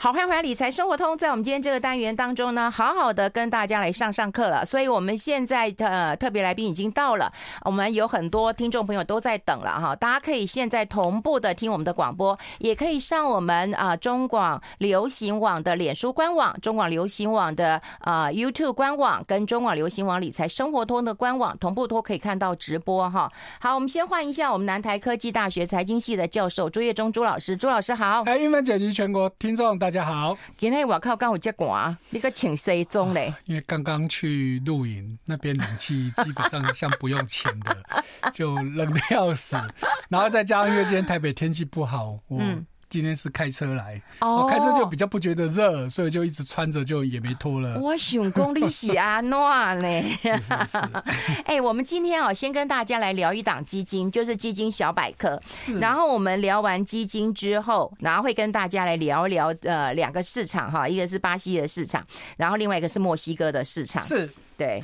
好，欢迎回来理财生活通。在我们今天这个单元当中呢，好好的跟大家来上上课了。所以我们现在的特别来宾已经到了，我们有很多听众朋友都在等了哈。大家可以现在同步的听我们的广播，也可以上我们啊中广流行网的脸书官网、中广流行网的啊 YouTube 官网跟中广流行网理财生活通的官网，同步都可以看到直播哈。好，我们先换一下我们南台科技大学财经系的教授朱业忠朱老师，朱老师好。哎，英文姐及全国听众大家好。今天我靠刚有接广，你个请西装嘞？因为刚刚去露营，那边冷气基本上像不用钱的，就冷得要死。然后再加上因为今天台北天气不好，我。嗯今天是开车来，我、oh, 开车就比较不觉得热，所以就一直穿着，就也没脱了。我想讲你是安怎呢？哎，我们今天啊，先跟大家来聊一档基金，就是基金小百科。然后我们聊完基金之后，然后会跟大家来聊一聊呃两个市场哈，一个是巴西的市场，然后另外一个是墨西哥的市场。是，对。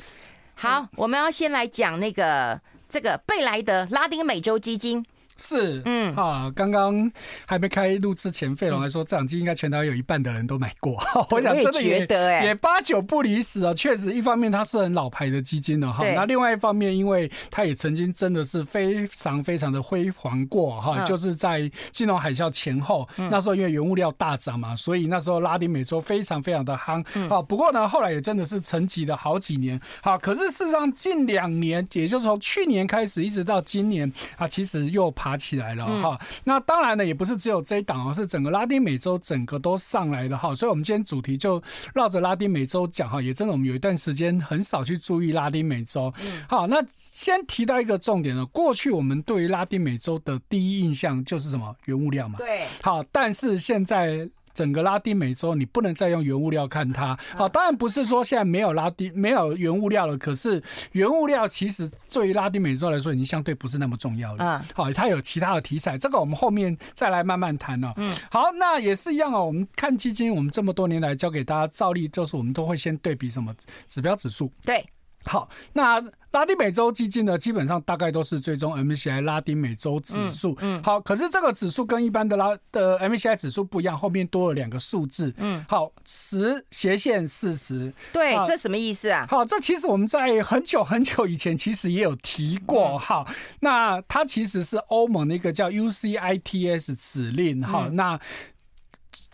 好，我们要先来讲那个这个贝莱德拉丁美洲基金。是，嗯，哈，刚刚还没开录之前，费龙还说，这档基金应该全台有一半的人都买过。我想真的也也八九不离十啊。确实，一方面它是很老牌的基金了哈，那另外一方面，因为它也曾经真的是非常非常的辉煌过哈，就是在金融海啸前后，那时候因为原物料大涨嘛，所以那时候拉丁美洲非常非常的夯啊。不过呢，后来也真的是沉寂了好几年。好，可是事实上近两年，也就是从去年开始一直到今年啊，其实又爬起来了哈，那当然呢，也不是只有这一档哦，是整个拉丁美洲整个都上来的哈，所以我们今天主题就绕着拉丁美洲讲哈，也真的我们有一段时间很少去注意拉丁美洲。好，那先提到一个重点呢，过去我们对于拉丁美洲的第一印象就是什么？原物料嘛。对。好，但是现在。整个拉丁美洲，你不能再用原物料看它。好，当然不是说现在没有拉丁没有原物料了，可是原物料其实对于拉丁美洲来说，已经相对不是那么重要了。好，它有其他的题材，这个我们后面再来慢慢谈哦。嗯，好，那也是一样哦。我们看基金，我们这么多年来教给大家，照例就是我们都会先对比什么指标指数。对。好，那拉丁美洲基金呢，基本上大概都是追踪 MSCI 拉丁美洲指数。嗯，好，可是这个指数跟一般的拉的 MSCI 指数不一样，后面多了两个数字。嗯，好，十斜线四十。对，这什么意思啊？好，这其实我们在很久很久以前其实也有提过。好，那它其实是欧盟的一个叫 UCITS 指令。好，那。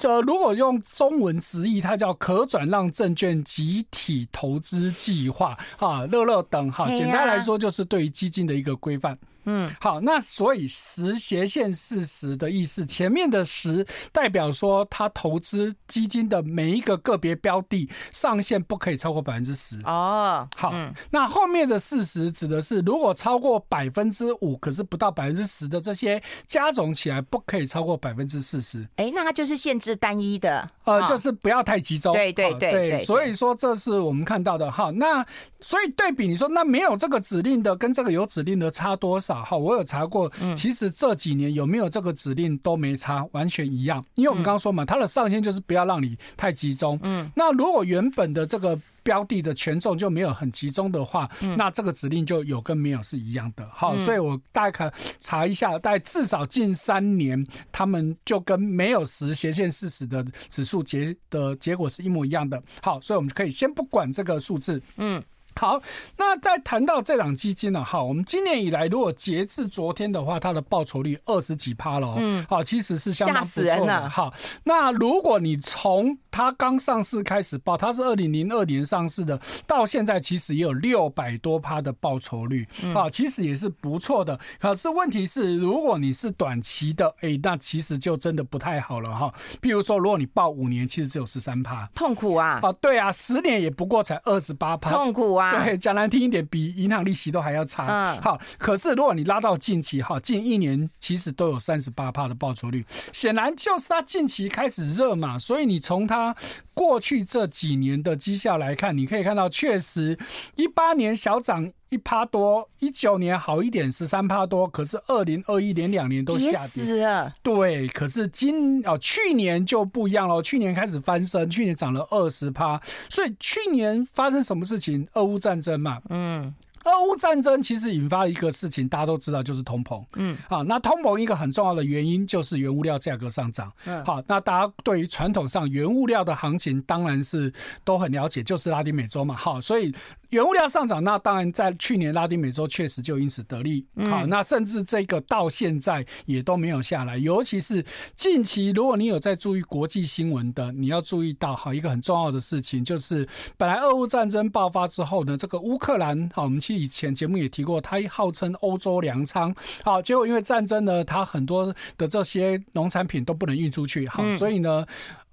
这如果用中文直译，它叫可转让证券集体投资计划，哈，乐乐等，哈，简单来说就是对于基金的一个规范。嗯，好，那所以十斜线四十的意思，前面的十代表说他投资基金的每一个个别标的上限不可以超过百分之十哦。好，嗯、那后面的四十指的是如果超过百分之五，可是不到百分之十的这些加总起来不可以超过百分之四十。哎，那它就是限制单一的，呃，就是不要太集中。对对对对，所以说这是我们看到的哈。那所以对比你说，那没有这个指令的跟这个有指令的差多少？好，我有查过，其实这几年有没有这个指令都没差，完全一样。因为我们刚刚说嘛，它的上限就是不要让你太集中。嗯，那如果原本的这个标的的权重就没有很集中的话，那这个指令就有跟没有是一样的。好，所以我大概看查一下，大概至少近三年，他们就跟没有实斜线四十的指数结的结果是一模一样的。好，所以我们可以先不管这个数字。嗯。好，那再谈到这档基金呢？哈，我们今年以来，如果截至昨天的话，它的报酬率二十几趴了。嗯，好，其实是相当不错的。好，那如果你从它刚上市开始报，它是二零零二年上市的，到现在其实也有六百多趴的报酬率。啊，其实也是不错的。可是问题是，如果你是短期的，哎，那其实就真的不太好了哈。譬如说，如果你报五年，其实只有十三趴，痛苦啊！啊，对啊，十年也不过才二十八趴，痛苦啊！对，讲难听一点，比银行利息都还要差。嗯，好，可是如果你拉到近期，哈，近一年其实都有三十八趴的报酬率，显然就是它近期开始热嘛。所以你从它过去这几年的绩效来看，你可以看到，确实一八年小涨一趴多，一九年好一点十三趴多，可是二零二一年两年都下跌了。对，可是今哦去年就不一样了，去年开始翻身，去年涨了二十趴。所以去年发生什么事情？俄乌战争嘛，嗯。俄乌战争其实引发了一个事情，大家都知道，就是通膨。嗯，好，那通膨一个很重要的原因就是原物料价格上涨。嗯，好，那大家对于传统上原物料的行情当然是都很了解，就是拉丁美洲嘛。好，所以。原物料上涨，那当然在去年拉丁美洲确实就因此得利。好，那甚至这个到现在也都没有下来。尤其是近期，如果你有在注意国际新闻的，你要注意到，好一个很重要的事情，就是本来俄乌战争爆发之后呢，这个乌克兰，好，我们其实以前节目也提过，它号称欧洲粮仓。好，结果因为战争呢，它很多的这些农产品都不能运出去。好，所以呢，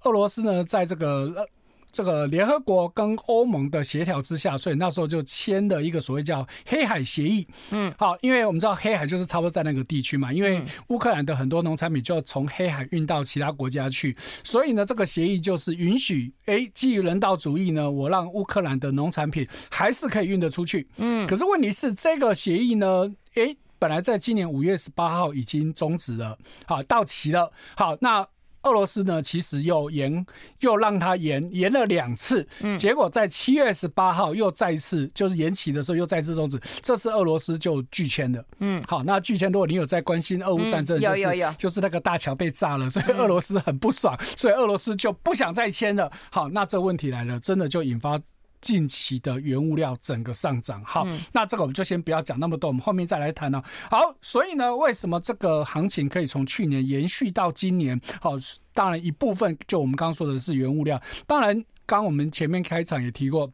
俄罗斯呢，在这个。这个联合国跟欧盟的协调之下，所以那时候就签了一个所谓叫黑海协议。嗯，好，因为我们知道黑海就是差不多在那个地区嘛，因为乌克兰的很多农产品就要从黑海运到其他国家去，所以呢，这个协议就是允许，哎，基于人道主义呢，我让乌克兰的农产品还是可以运得出去。嗯，可是问题是这个协议呢，哎，本来在今年五月十八号已经终止了，好，到期了。好，那。俄罗斯呢，其实又延，又让它延延了两次，结果在七月十八号又再次就是延期的时候又再次终止，这次俄罗斯就拒签了。嗯，好，那拒签，如果你有在关心俄乌战争，就是，有有有，就是那个大桥被炸了，所以俄罗斯很不爽，所以俄罗斯就不想再签了。好，那这问题来了，真的就引发。近期的原物料整个上涨，好，那这个我们就先不要讲那么多，我们后面再来谈呢。好，所以呢，为什么这个行情可以从去年延续到今年？好，当然一部分就我们刚刚说的是原物料，当然刚我们前面开场也提过。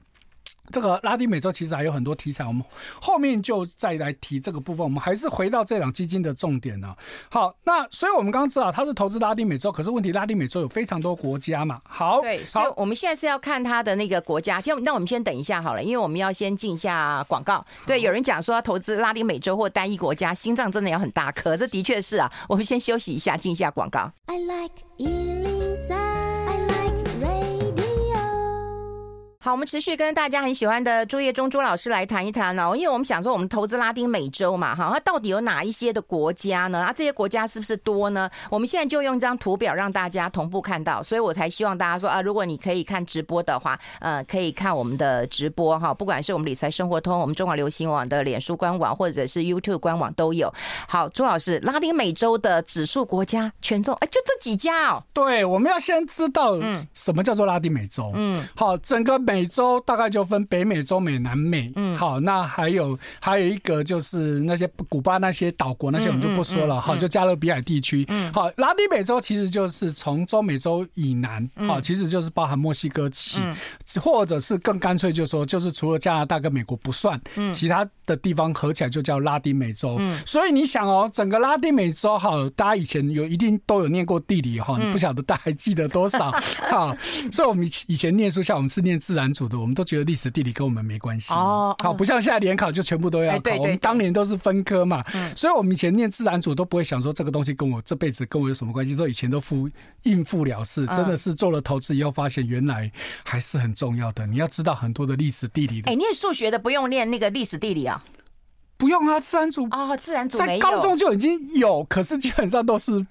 这个拉丁美洲其实还有很多题材，我们后面就再来提这个部分。我们还是回到这档基金的重点呢。好，那所以我们刚刚知道它是投资拉丁美洲，可是问题拉丁美洲有非常多国家嘛。好，对，所以我们现在是要看它的那个国家。先，那我们先等一下好了，因为我们要先进一下广告。对，有人讲说要投资拉丁美洲或单一国家，心脏真的要很大颗，这的确是啊。我们先休息一下，进一下广告。I like 好，我们持续跟大家很喜欢的朱业忠朱老师来谈一谈哦，因为我们想说，我们投资拉丁美洲嘛，哈，它到底有哪一些的国家呢？啊，这些国家是不是多呢？我们现在就用一张图表让大家同步看到，所以我才希望大家说啊，如果你可以看直播的话，呃，可以看我们的直播哈，不管是我们理财生活通、我们中广流行网的脸书官网，或者是 YouTube 官网都有。好，朱老师，拉丁美洲的指数国家权重，哎，就这几家哦。对，我们要先知道什么叫做拉丁美洲。嗯，好，整个美。美洲大概就分北美、中美、南美。嗯，好，那还有还有一个就是那些古巴那些岛国，那些我们就不说了。好，就加勒比海地区。嗯，好，拉丁美洲其实就是从中美洲以南，好，其实就是包含墨西哥起，或者是更干脆就说，就是除了加拿大跟美国不算，嗯其他的地方合起来就叫拉丁美洲。嗯，所以你想哦，整个拉丁美洲，哈，大家以前有一定都有念过地理哈，你不晓得大家还记得多少？好，所以我们以前念书，像我们是念自然。组的，我们都觉得历史地理跟我们没关系。哦，好，不像现在联考就全部都要考，我们当年都是分科嘛，所以我们以前念自然组都不会想说这个东西跟我这辈子跟我有什么关系，都以前都付应付了事，真的是做了投资以后发现原来还是很重要的，你要知道很多的历史地理。哎，念数学的不用念那个历史地理啊。不用啊，自然组哦，自然组在高中就已经有，可是基本上都是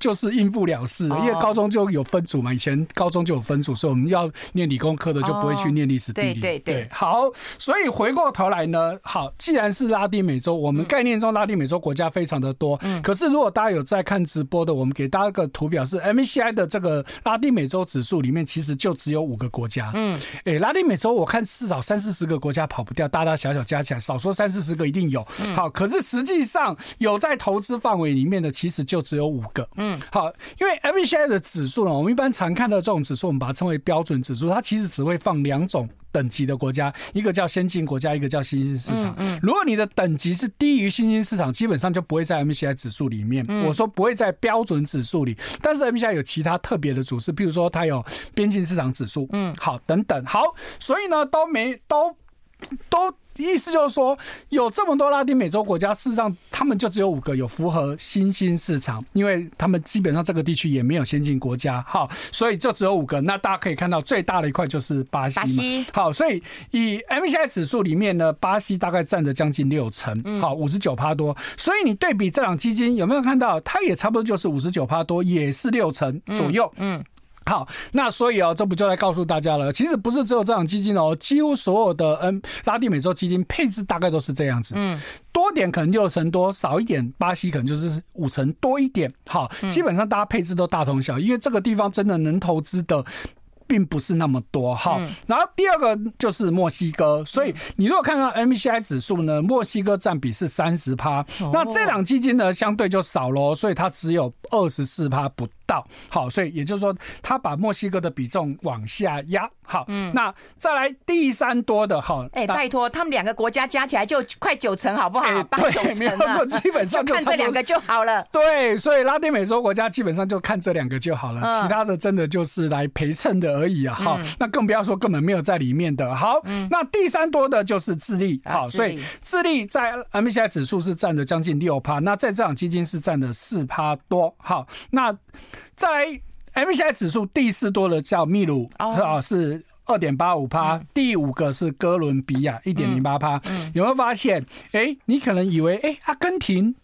就是应付了事，因为高中就有分组嘛，以前高中就有分组，所以我们要念理工科的就不会去念历史地理。对对对，好，所以回过头来呢，好，既然是拉丁美洲，我们概念中拉丁美洲国家非常的多，嗯，可是如果大家有在看直播的，我们给大家一个图表是 MSCI 的这个拉丁美洲指数里面，其实就只有五个国家，嗯，哎，拉丁美洲我看至少三四十个国家跑不掉，大大小小加起来，少说三四十个一定有。好，可是实际上有在投资范围里面的，其实就只有五个。嗯，好，因为 MSCI 的指数呢，我们一般常看到这种指数，我们把它称为标准指数，它其实只会放两种等级的国家，一个叫先进国家，一个叫新兴市场。嗯，如果你的等级是低于新兴市场，基本上就不会在 MSCI 指数里面。我说不会在标准指数里，但是 MSCI 有其他特别的组织，譬如说它有边境市场指数。嗯，好，等等，好，所以呢，都没都都。意思就是说，有这么多拉丁美洲国家，事实上他们就只有五个有符合新兴市场，因为他们基本上这个地区也没有先进国家，好，所以就只有五个。那大家可以看到，最大的一块就是巴西嘛，巴西。好，所以以 MSCI 指数里面呢，巴西大概占着将近六成，好，五十九趴多。所以你对比这两基金，有没有看到，它也差不多就是五十九趴多，也是六成左右，嗯。好，那所以哦，这不就来告诉大家了？其实不是只有这档基金哦，几乎所有的嗯拉丁美洲基金配置大概都是这样子。嗯，多点可能六成多，少一点巴西可能就是五成多一点。好，基本上大家配置都大同小异，因为这个地方真的能投资的。并不是那么多哈，然后第二个就是墨西哥，所以你如果看看 MSCI 指数呢，墨西哥占比是三十趴，那这档基金呢相对就少喽，所以它只有二十四趴不到，好，所以也就是说，他把墨西哥的比重往下压，好，嗯，那再来第三多的哈，哎，拜托，他们两个国家加起来就快九成，好不好？八九成，没有错，基本上就看这两个就好了。对，所以拉丁美洲国家基本上就看这两个就好了，其他的真的就是来陪衬的而已啊，好，那更不要说根本没有在里面的。好，那第三多的就是智利，好，所以智利。在 MSCI 指数是占了将近六趴，那在这场基金是占了四趴多，好，那。再来，MSCI 指数第四多的叫秘鲁啊，是二点八五趴，第五个是哥伦比亚一点零八趴。有没有发现？哎、欸，你可能以为，哎、欸，阿根廷。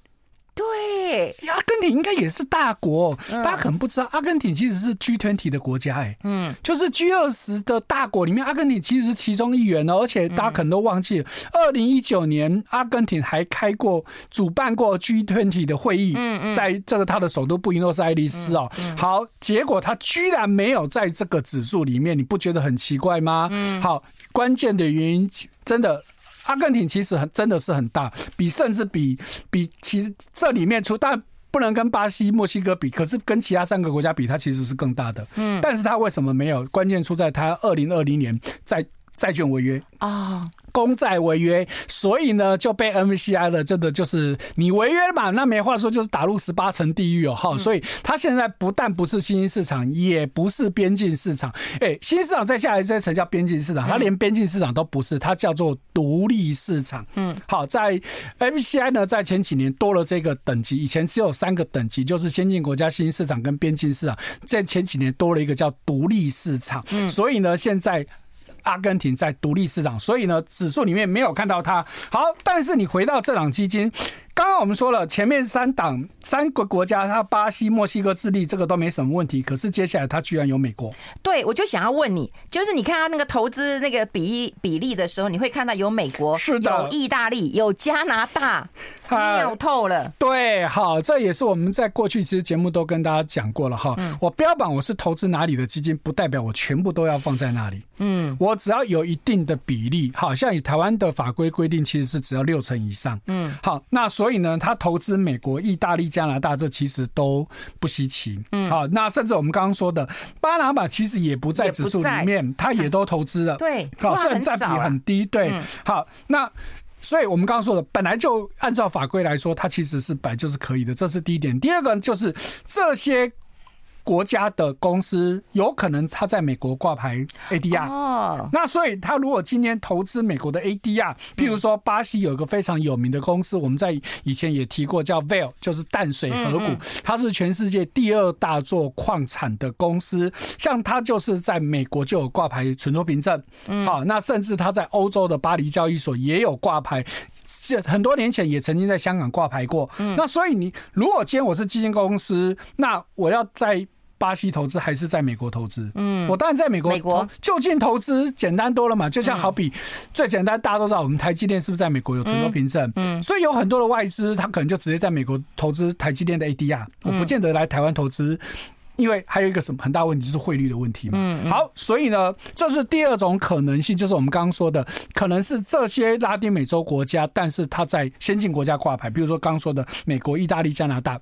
对，阿根廷应该也是大国，大家可能不知道，阿根廷其实是 G20 的国家，哎，嗯，就是 G 二十的大国里面，阿根廷其实是其中一员哦。而且大家可能都忘记了，二零一九年阿根廷还开过、主办过 G20 的会议，嗯嗯，在这个他的首都布宜诺斯艾利斯哦。好，结果他居然没有在这个指数里面，你不觉得很奇怪吗？嗯，好，关键的原因真的。阿根廷其实很真的是很大，比甚至比比其这里面出，但不能跟巴西、墨西哥比，可是跟其他三个国家比，它其实是更大的。嗯，但是它为什么没有？关键出在它二零二零年债债券违约啊。公债违约，所以呢就被 MSCI 了，真的就是你违约了嘛？那没话说，就是打入十八层地狱哦哈！所以它现在不但不是新兴市场，也不是边境市场。哎，新市场再下来这层叫边境市场，它连边境市场都不是，它叫做独立市场。嗯，好，在 MSCI 呢，在前几年多了这个等级，以前只有三个等级，就是先进国家、新兴市场跟边境市场，在前几年多了一个叫独立市场。嗯，所以呢，现在。阿根廷在独立市场，所以呢，指数里面没有看到它。好，但是你回到这档基金。刚刚我们说了，前面三档三个国家，它巴西、墨西哥、智利，这个都没什么问题。可是接下来它居然有美国。对，我就想要问你，就是你看它那个投资那个比例比例的时候，你会看到有美国，是的，有意大利，有加拿大，妙透了。对，好，这也是我们在过去其实节目都跟大家讲过了哈。嗯。我标榜我是投资哪里的基金，不代表我全部都要放在那里。嗯。我只要有一定的比例，好像以台湾的法规规定，其实是只要六成以上。嗯。好，那所以。呢，他投资美国、意大利、加拿大，这其实都不稀奇。嗯，好，那甚至我们刚刚说的巴拿马，其实也不在指数里面，他也都投资了。对，好，虽然占比很低。对，好，那所以我们刚刚说的，本来就按照法规来说，它其实是本来就是可以的，这是第一点。第二个就是这些。国家的公司有可能他在美国挂牌 ADR，哦，那所以他如果今天投资美国的 ADR，譬如说巴西有一个非常有名的公司，我们在以前也提过，叫 Vale，就是淡水河谷，它是全世界第二大做矿产的公司，像它就是在美国就有挂牌存托凭证，好，那甚至它在欧洲的巴黎交易所也有挂牌，这很多年前也曾经在香港挂牌过，那所以你如果今天我是基金公司，那我要在巴西投资还是在美国投资？嗯，我当然在美国。美国就近投资简单多了嘛，就像好比最简单，大家都知道我们台积电是不是在美国有存托凭证？嗯，所以有很多的外资，他可能就直接在美国投资台积电的 ADR，我不见得来台湾投资，因为还有一个什么很大问题就是汇率的问题嘛。嗯，好，所以呢，这是第二种可能性，就是我们刚刚说的，可能是这些拉丁美洲国家，但是它在先进国家挂牌，比如说刚刚说的美国、意大利、加拿大。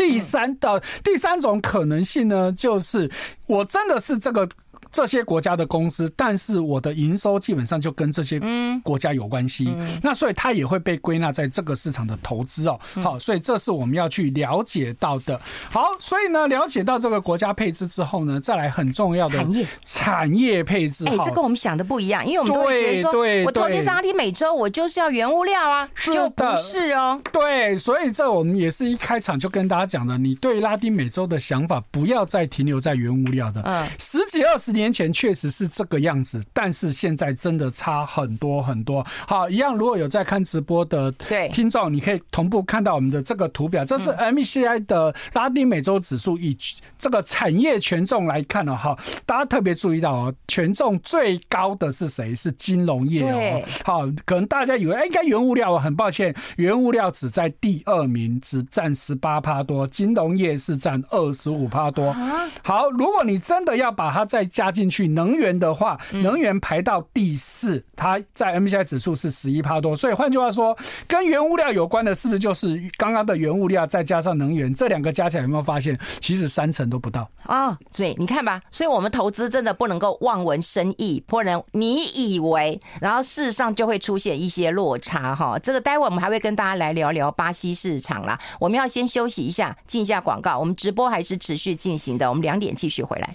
第三的第三种可能性呢，就是我真的是这个。这些国家的公司，但是我的营收基本上就跟这些国家有关系，那所以它也会被归纳在这个市场的投资哦。好，所以这是我们要去了解到的。好，所以呢，了解到这个国家配置之后呢，再来很重要的产业产业配置。哎，这跟我们想的不一样，因为我们都会觉得说，我投资拉丁美洲，我就是要原物料啊，就不是哦。对，所以这我们也是一开场就跟大家讲的，你对拉丁美洲的想法不要再停留在原物料的。嗯，十几二十年。年前确实是这个样子，但是现在真的差很多很多。好，一样，如果有在看直播的听众，你可以同步看到我们的这个图表，这是 MSCI 的拉丁美洲指数，以这个产业权重来看了哈，大家特别注意到哦，权重最高的是谁？是金融业哦。好，可能大家以为哎，应该原物料，很抱歉，原物料只在第二名，只占十八趴多，金融业是占二十五趴多。好，如果你真的要把它再加进去，能源的话，能源排到第四，它在 MSCI 指数是十一趴多。所以换句话说，跟原物料有关的，是不是就是刚刚的原物料再加上能源，这两个加起来有没有发现，其实三成都不到啊？所以你看吧，所以我们投资真的不能够望文生义，不能你以为，然后事实上就会出现一些落差哈。这个待会我们还会跟大家来聊聊巴西市场啦。我们要先休息一下，进一下广告。我们直播还是持续进行的，我们两点继续回来。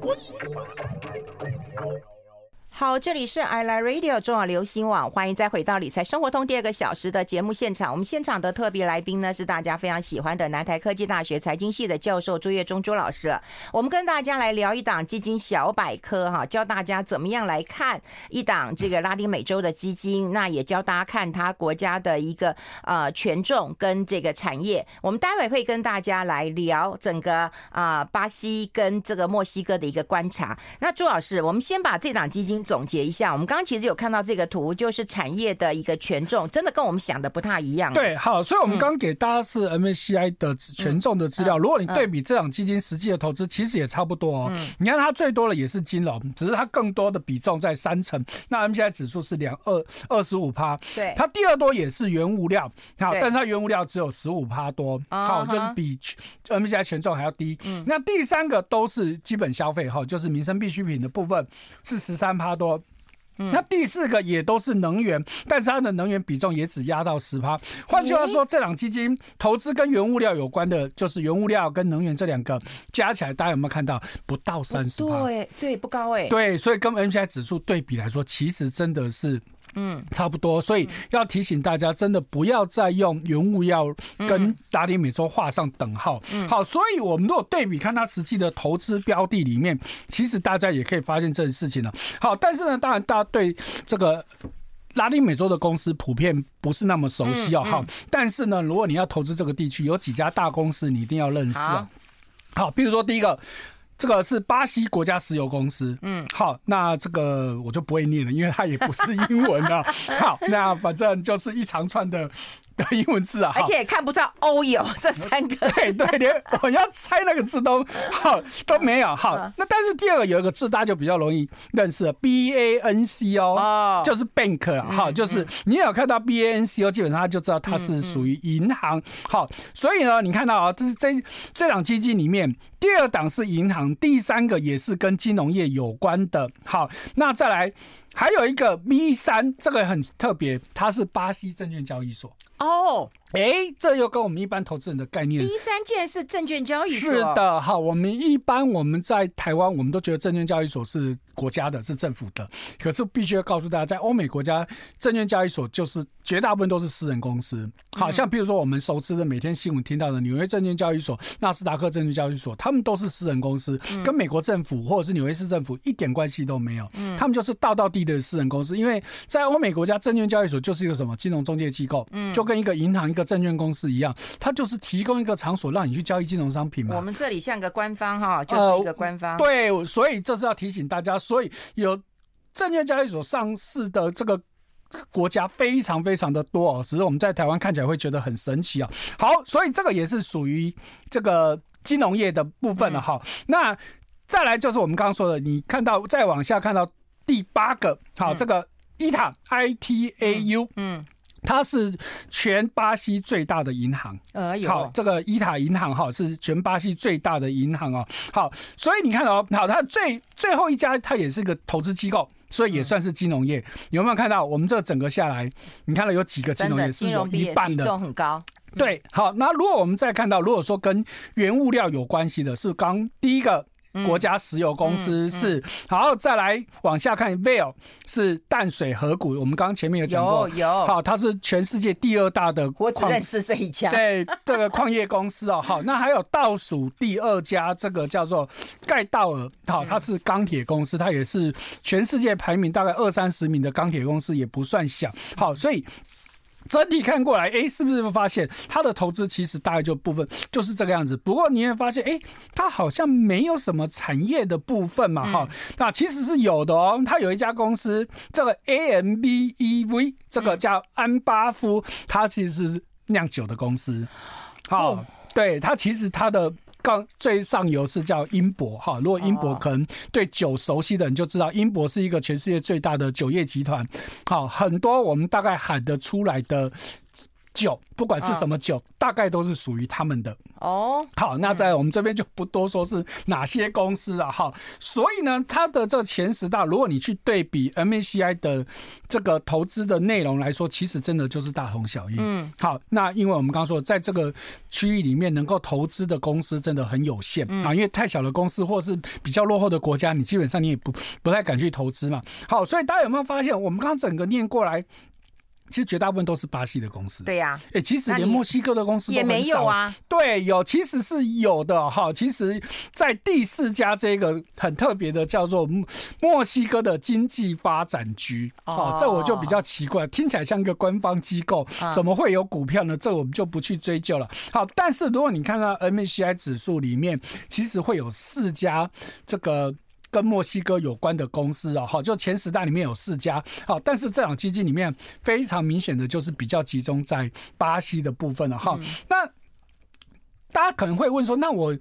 我是你我好，这里是 I Like Radio 中广流行网，欢迎再回到理财生活通第二个小时的节目现场。我们现场的特别来宾呢，是大家非常喜欢的南台科技大学财经系的教授朱岳忠朱老师。我们跟大家来聊一档基金小百科哈，教大家怎么样来看一档这个拉丁美洲的基金，那也教大家看它国家的一个呃权重跟这个产业。我们待会会跟大家来聊整个啊、巴西跟这个墨西哥的一个观察。那朱老师，我们先把这档基金。总结一下，我们刚刚其实有看到这个图，就是产业的一个权重，真的跟我们想的不太一样。对，好，所以我们刚刚给大家是 MSCI 的权重的资料。如果你对比这档基金实际的投资，其实也差不多哦。你看它最多的也是金融，只是它更多的比重在三成。那 MSCI 指数是两二二十五趴，对，它第二多也是原物料，好，但是它原物料只有十五趴多，好，就是比 MSCI 权重还要低。那第三个都是基本消费，哈，就是民生必需品的部分是十三趴。多，那第四个也都是能源，但是它的能源比重也只压到十趴。换句话说，这两基金投资跟原物料有关的，就是原物料跟能源这两个加起来，大家有没有看到不到三十？对，对，不高哎。对，所以跟 MSCI 指数对比来说，其实真的是。嗯，差不多，所以要提醒大家，真的不要再用原物料跟拉丁美洲画上等号。嗯，好，所以我们如果对比看它实际的投资标的里面，其实大家也可以发现这件事情了。好，但是呢，当然大家对这个拉丁美洲的公司普遍不是那么熟悉哦。好，但是呢，如果你要投资这个地区，有几家大公司你一定要认识啊。好，比如说第一个。这个是巴西国家石油公司，嗯，好，那这个我就不会念了，因为它也不是英文啊。好，那反正就是一长串的。的英文字啊，而且也看不到 oil 这三个，对 对，连我要猜那个字都好都没有。好，那但是第二个有一个字大家就比较容易认识了，B A N C 哦，就是 bank 哈，就是你有看到 B A N C O，，基本上他就知道它是属于银行。好，所以呢，你看到啊，这是这这档基金里面第二档是银行，第三个也是跟金融业有关的。好，那再来还有一个 B 三，这个很特别，它是巴西证券交易所。哦，哎、欸，这又跟我们一般投资人的概念。第三件是证券交易所。是的，好，我们一般我们在台湾，我们都觉得证券交易所是国家的，是政府的。可是必须要告诉大家，在欧美国家，证券交易所就是绝大部分都是私人公司。好像比如说我们熟知的每天新闻听到的纽约证券交易所、纳斯达克证券交易所，他们都是私人公司，跟美国政府或者是纽约市政府一点关系都没有。嗯，他们就是道道地的私人公司。因为在欧美国家，证券交易所就是一个什么金融中介机构。嗯，就跟一个银行、一个证券公司一样，它就是提供一个场所让你去交易金融商品嘛。我们这里像个官方哈，就是一个官方。呃、对，所以这是要提醒大家，所以有证券交易所上市的这个国家非常非常的多哦。只是我们在台湾看起来会觉得很神奇啊。好，所以这个也是属于这个金融业的部分了哈。嗯、那再来就是我们刚刚说的，你看到再往下看到第八个，好，这个伊塔 I T A U，嗯。它是全巴西最大的银行，呃，好，这个伊塔银行哈是全巴西最大的银行哦。好，所以你看哦，好，它最最后一家它也是个投资机构，所以也算是金融业。有没有看到我们这整个下来，你看到有几个金融业是有一半的，比重很高。对，好，那如果我们再看到，如果说跟原物料有关系的，是刚第一个。国家石油公司是，好，再来往下看，Vale 是淡水河谷，我们刚刚前面有讲过，有有，好，它是全世界第二大的，我只认识这一家，对，这个矿业公司哦，好，那还有倒数第二家，这个叫做盖道尔，好，它是钢铁公司，它也是全世界排名大概二三十名的钢铁公司，也不算小，好，所以。整体看过来，哎、欸，是不是会发现他的投资其实大概就部分就是这个样子？不过你会发现，哎、欸，它好像没有什么产业的部分嘛，哈、嗯。那其实是有的哦。他有一家公司，这个 AMBEV，这个叫安巴夫，它其实是酿酒的公司。好、哦，对，它其实它的。刚最上游是叫英博哈，如果英博可能对酒熟悉的人就知道，英博是一个全世界最大的酒业集团。好，很多我们大概喊得出来的。酒，不管是什么酒，大概都是属于他们的哦。好，那在我们这边就不多说是哪些公司了哈。所以呢，它的这前十大，如果你去对比 M A C I 的这个投资的内容来说，其实真的就是大同小异。嗯，好，那因为我们刚刚说，在这个区域里面能够投资的公司真的很有限啊，因为太小的公司或是比较落后的国家，你基本上你也不不太敢去投资嘛。好，所以大家有没有发现，我们刚刚整个念过来？其实绝大部分都是巴西的公司。对呀，哎，其实连墨西哥的公司也没有啊。对，有其实是有的哈。其实，在第四家这个很特别的叫做墨西哥的经济发展局哦，这我就比较奇怪，听起来像一个官方机构，怎么会有股票呢？这我们就不去追究了。好，但是如果你看到 MSCI 指数里面，其实会有四家这个。跟墨西哥有关的公司啊，好，就前十大里面有四家，好，但是这档基金里面非常明显的就是比较集中在巴西的部分了哈。那大家可能会问说，那我。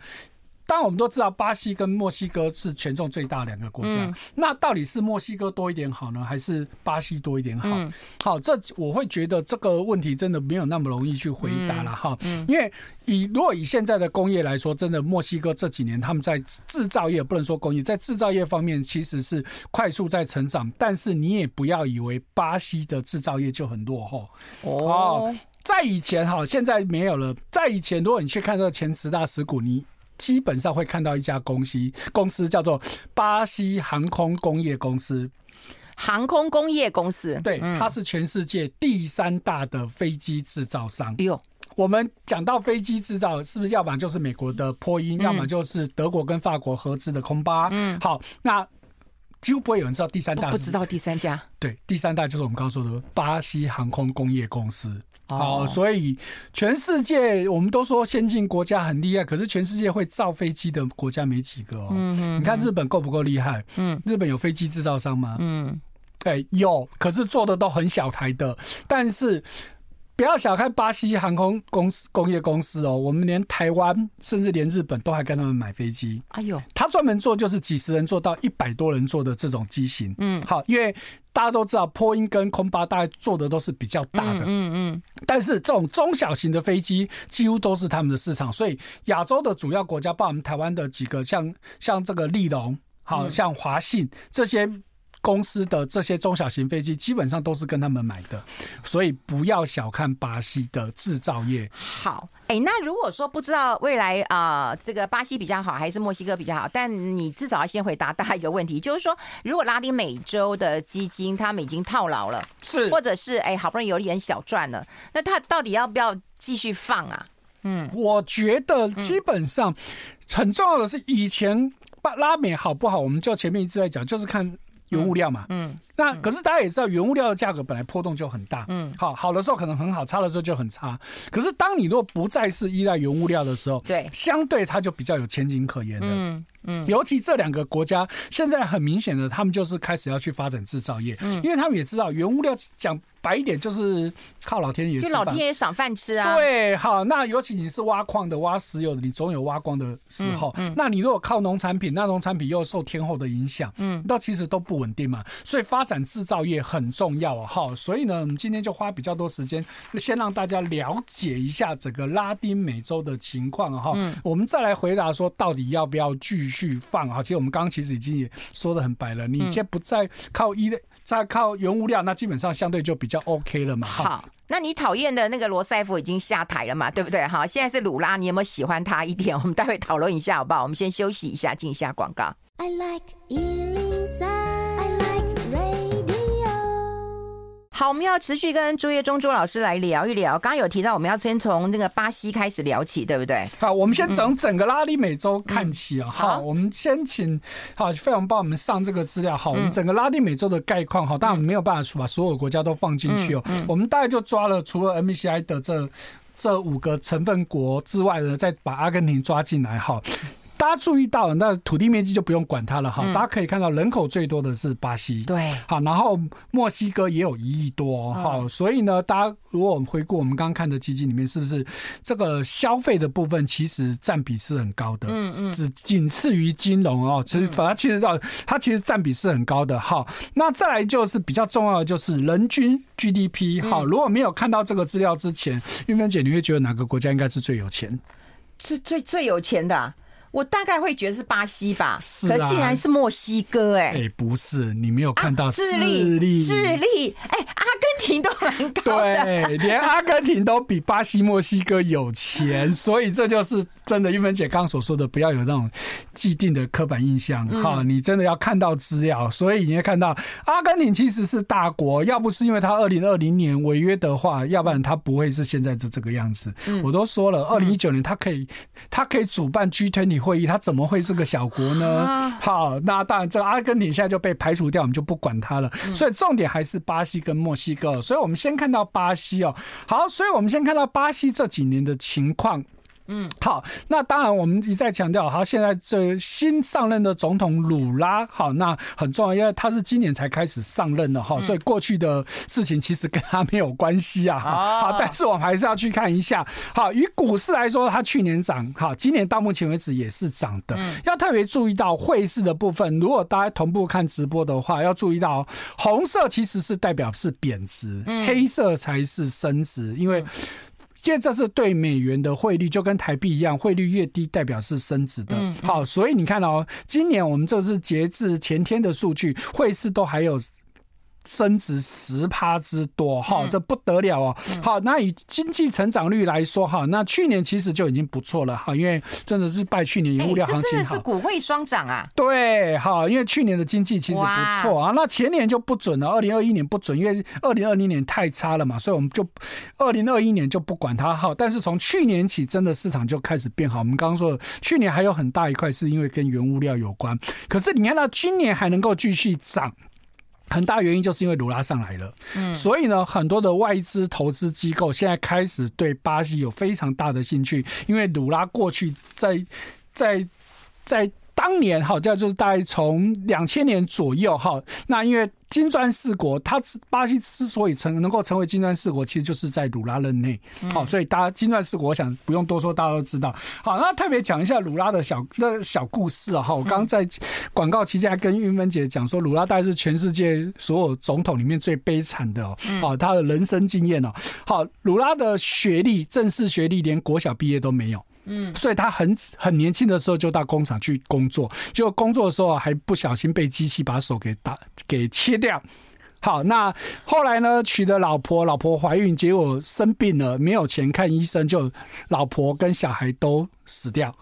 当然，我们都知道巴西跟墨西哥是权重最大两个国家。嗯、那到底是墨西哥多一点好呢，还是巴西多一点好？嗯、好，这我会觉得这个问题真的没有那么容易去回答了哈。因为以如果以现在的工业来说，真的墨西哥这几年他们在制造业不能说工业，在制造业方面其实是快速在成长。但是你也不要以为巴西的制造业就很落后哦。在以前哈，现在没有了。在以前，如果你去看这个前十大石股，你基本上会看到一家公司，公司叫做巴西航空工业公司。航空工业公司，对，它是全世界第三大的飞机制造商。哎呦，我们讲到飞机制造，是不是要么就是美国的波音，要么就是德国跟法国合资的空巴？嗯，好，那几乎不会有人知道第三大，不知道第三家。对，第三大就是我们刚刚说的巴西航空工业公司。好，所以全世界我们都说先进国家很厉害，可是全世界会造飞机的国家没几个哦。嗯嗯，你看日本够不够厉害？嗯，日本有飞机制造商吗？嗯，对，有，可是做的都很小台的，但是。不要小看巴西航空公司工业公司哦，我们连台湾甚至连日本都还跟他们买飞机。哎呦，他专门做就是几十人做到一百多人做的这种机型。嗯，好，因为大家都知道波音跟空巴大概做的都是比较大的。嗯嗯，但是这种中小型的飞机几乎都是他们的市场，所以亚洲的主要国家，包括我们台湾的几个像像这个利荣，好像华信这些。公司的这些中小型飞机基本上都是跟他们买的，所以不要小看巴西的制造业。好，哎、欸，那如果说不知道未来啊、呃，这个巴西比较好还是墨西哥比较好，但你至少要先回答大家一个问题，就是说，如果拉丁美洲的基金他们已经套牢了，是，或者是哎、欸、好不容易有点小赚了，那他到底要不要继续放啊？嗯，我觉得基本上很重要的是以前拉美好不好，我们就前面一直在讲，就是看。原物料嘛，嗯，嗯，那可是大家也知道，原物料的价格本来波动就很大，嗯，好，好的时候可能很好，差的时候就很差。可是当你若不再是依赖原物料的时候，对，相对它就比较有前景可言的，嗯嗯。尤其这两个国家现在很明显的，他们就是开始要去发展制造业，嗯，因为他们也知道原物料讲。白一点就是靠老天爷，给老天爷赏饭吃啊！对，好，那尤其你是挖矿的、挖石油的，你总有挖光的时候。嗯，嗯，那你如果靠农产品，那农产品又受天候的影响，嗯，那其实都不稳定嘛。所以发展制造业很重要啊！哈，所以呢，我们今天就花比较多时间，先让大家了解一下整个拉丁美洲的情况哈。嗯，我们再来回答说，到底要不要继续放啊？其实我们刚刚其实已经也说的很白了，你先不再靠一类。再靠原物料，那基本上相对就比较 OK 了嘛。好，那你讨厌的那个罗塞夫已经下台了嘛？对不对？哈，现在是鲁拉，你有没有喜欢他一点？我们待会讨论一下好不好？我们先休息一下，进一下广告。I like 好，我们要持续跟朱叶忠朱老师来聊一聊。刚刚有提到，我们要先从那个巴西开始聊起，对不对？好，我们先从整个拉丁美洲看起啊。好，我们先请好费勇帮我们上这个资料。好，我们整个拉丁美洲的概况。好，当然我们没有办法把所有国家都放进去哦。我们大概就抓了除了 MCI 的这这五个成分国之外的，再把阿根廷抓进来。好。大家注意到，那土地面积就不用管它了哈。大家可以看到，人口最多的是巴西，对，好，然后墨西哥也有一亿多，好，所以呢，大家如果我们回顾我们刚刚看的基金里面，是不是这个消费的部分其实占比是很高的？嗯嗯，只仅次于金融哦，其实反正其实到它其实占比是很高的。好，那再来就是比较重要的就是人均 GDP。好，如果没有看到这个资料之前，玉芬姐你会觉得哪个国家应该是最有钱？最最最有钱的啊？我大概会觉得是巴西吧，是啊，可竟然是墨西哥哎、欸，哎，不是，你没有看到智利，智利，哎，阿根廷都蛮高的，对，连阿根廷都比巴西、墨西哥有钱，所以这就是真的。玉芬姐刚刚所说的，不要有那种既定的刻板印象哈，你真的要看到资料。所以你会看到阿根廷其实是大国，要不是因为他二零二零年违约的话，要不然他不会是现在这这个样子。我都说了，二零一九年他可以，他可以主办 G20。会议，他怎么会是个小国呢？好，那当然，这个阿根廷现在就被排除掉，我们就不管他了。所以重点还是巴西跟墨西哥。所以我们先看到巴西哦。好，所以我们先看到巴西这几年的情况。嗯，好，那当然我们一再强调，好，现在这新上任的总统鲁拉，好，那很重要，因为他是今年才开始上任的哈，所以过去的事情其实跟他没有关系啊，好，但是我们还是要去看一下，好，以股市来说，它去年涨，好，今年到目前为止也是涨的，要特别注意到汇市的部分，如果大家同步看直播的话，要注意到红色其实是代表是贬值，黑色才是升值，因为。因为这是对美元的汇率，就跟台币一样，汇率越低代表是升值的。好，所以你看哦，今年我们这是截至前天的数据，汇市都还有。升值十趴之多，哈，这不得了哦。好，那以经济成长率来说，哈，那去年其实就已经不错了，哈，因为真的是拜去年原物料行情好。这真的是股汇双涨啊！对，哈，因为去年的经济其实不错啊，那前年就不准了，二零二一年不准，因为二零二零年太差了嘛，所以我们就二零二一年就不管它，哈。但是从去年起，真的市场就开始变好。我们刚刚说，去年还有很大一块是因为跟原物料有关，可是你看到今年还能够继续涨。很大原因就是因为卢拉上来了，嗯，所以呢，很多的外资投资机构现在开始对巴西有非常大的兴趣，因为卢拉过去在在在当年哈，叫就是大概从两千年左右哈，那因为。金砖四国，它巴西之所以成能够成为金砖四国，其实就是在鲁拉任内。好，所以大家金砖四国，我想不用多说，大家都知道。好，那特别讲一下鲁拉的小那小故事啊。哈，我刚刚在广告期间还跟玉芬姐讲说，鲁拉大概是全世界所有总统里面最悲惨的哦。好，他的人生经验哦。好，鲁拉的学历，正式学历连国小毕业都没有。嗯，所以他很很年轻的时候就到工厂去工作，就工作的时候还不小心被机器把手给打给切掉。好，那后来呢，娶的老婆，老婆怀孕，结果生病了，没有钱看医生，就老婆跟小孩都死掉。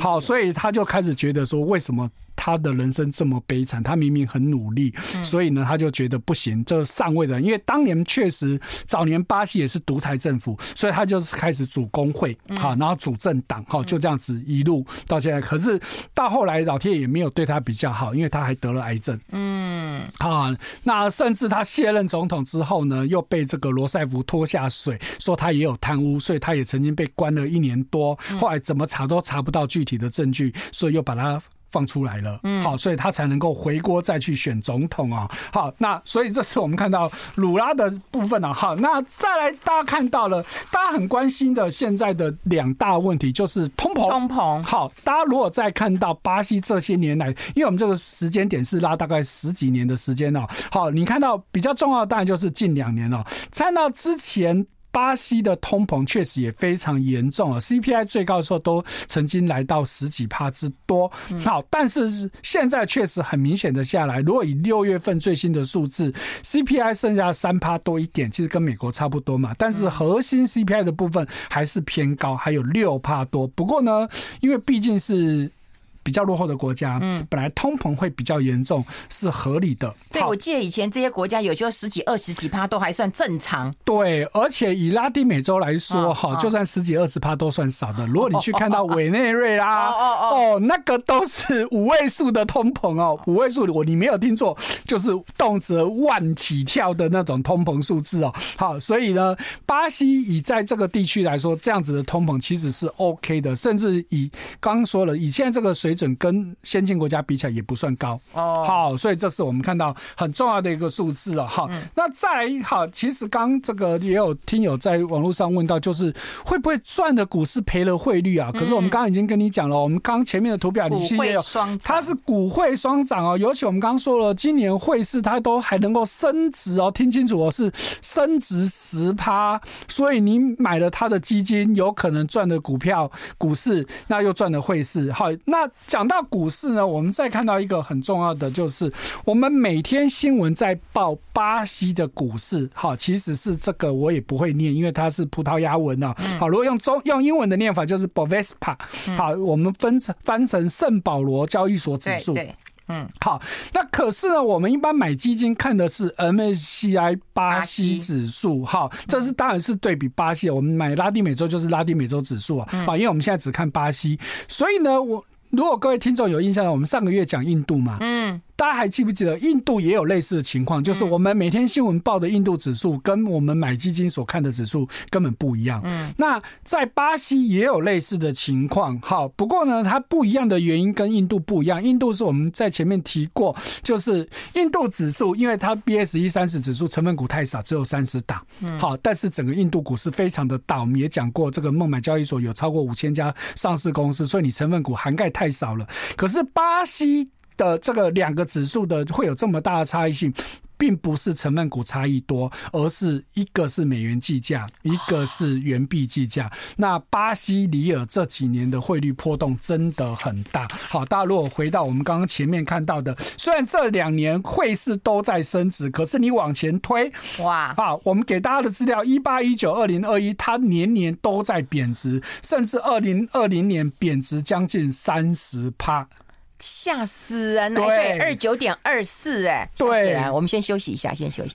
好，所以他就开始觉得说，为什么？他的人生这么悲惨，他明明很努力，所以呢，他就觉得不行。这上位的，因为当年确实早年巴西也是独裁政府，所以他就是开始组工会，好，然后组政党，好，就这样子一路到现在。可是到后来，老天爷也没有对他比较好，因为他还得了癌症。嗯，啊，那甚至他卸任总统之后呢，又被这个罗塞夫拖下水，说他也有贪污，所以他也曾经被关了一年多。后来怎么查都查不到具体的证据，所以又把他。放出来了，嗯，好，所以他才能够回锅再去选总统啊。好，那所以这次我们看到鲁拉的部分啊。好，那再来大家看到了，大家很关心的现在的两大问题就是通膨。通膨。好，大家如果再看到巴西这些年来，因为我们这个时间点是拉大概十几年的时间哦。好，你看到比较重要的当然就是近两年了，看到之前。巴西的通膨确实也非常严重啊，CPI 最高的时候都曾经来到十几帕之多。好，但是现在确实很明显的下来。如果以六月份最新的数字，CPI 剩下三帕多一点，其实跟美国差不多嘛。但是核心 CPI 的部分还是偏高，还有六帕多。不过呢，因为毕竟是。比较落后的国家，嗯，本来通膨会比较严重，是合理的。对，我记得以前这些国家有时候十几、二十几趴都还算正常。对，而且以拉丁美洲来说，哈，就算十几、二十趴都算少的。如果你去 看到委内瑞拉，哦哦哦，那个都是五位数的通膨哦，五位数，我你没有听错，就是动辄万起跳的那种通膨数字哦。好，所以呢，巴西以在这个地区来说，这样子的通膨其实是 OK 的，甚至以刚刚说了，以现在这个水。准跟先进国家比起来也不算高。哦，好，所以这是我们看到很重要的一个数字啊，哈，那再来好，其实刚这个也有听友在网络上问到，就是会不会赚的股市赔了汇率啊？可是我们刚刚已经跟你讲了，我们刚前面的图表你其实也有，它是股汇双涨哦，尤其我们刚刚说了，今年汇市它都还能够升值哦，听清楚哦，是升值十趴，所以你买了它的基金，有可能赚的股票股市，那又赚了汇市，好，那。讲到股市呢，我们再看到一个很重要的，就是我们每天新闻在报巴西的股市，好，其实是这个我也不会念，因为它是葡萄牙文啊。好，如果用中用英文的念法就是 Bovespa，好，我们分成翻成圣保罗交易所指数。嗯，好，那可是呢，我们一般买基金看的是 MSCI 巴西指数，哈，这是当然是对比巴西，我们买拉丁美洲就是拉丁美洲指数啊，啊，因为我们现在只看巴西，所以呢，我。如果各位听众有印象，我们上个月讲印度嘛，大家还记不记得，印度也有类似的情况，就是我们每天新闻报的印度指数跟我们买基金所看的指数根本不一样。嗯，那在巴西也有类似的情况。好，不过呢，它不一样的原因跟印度不一样。印度是我们在前面提过，就是印度指数，因为它 BSE 三十指数成分股太少，只有三十档。嗯，好，但是整个印度股市非常的大，我们也讲过，这个孟买交易所有超过五千家上市公司，所以你成分股涵盖太少了。可是巴西。的这个两个指数的会有这么大的差异性，并不是成分股差异多，而是一个是美元计价，一个是元币计价。那巴西里尔这几年的汇率波动真的很大。好，大家如果回到我们刚刚前面看到的，虽然这两年汇市都在升值，可是你往前推，哇，好，我们给大家的资料，一八一九二零二一，它年年都在贬值，甚至二零二零年贬值将近三十趴。吓死人了！对，二九点二四，哎，对，我们先休息一下，先休息。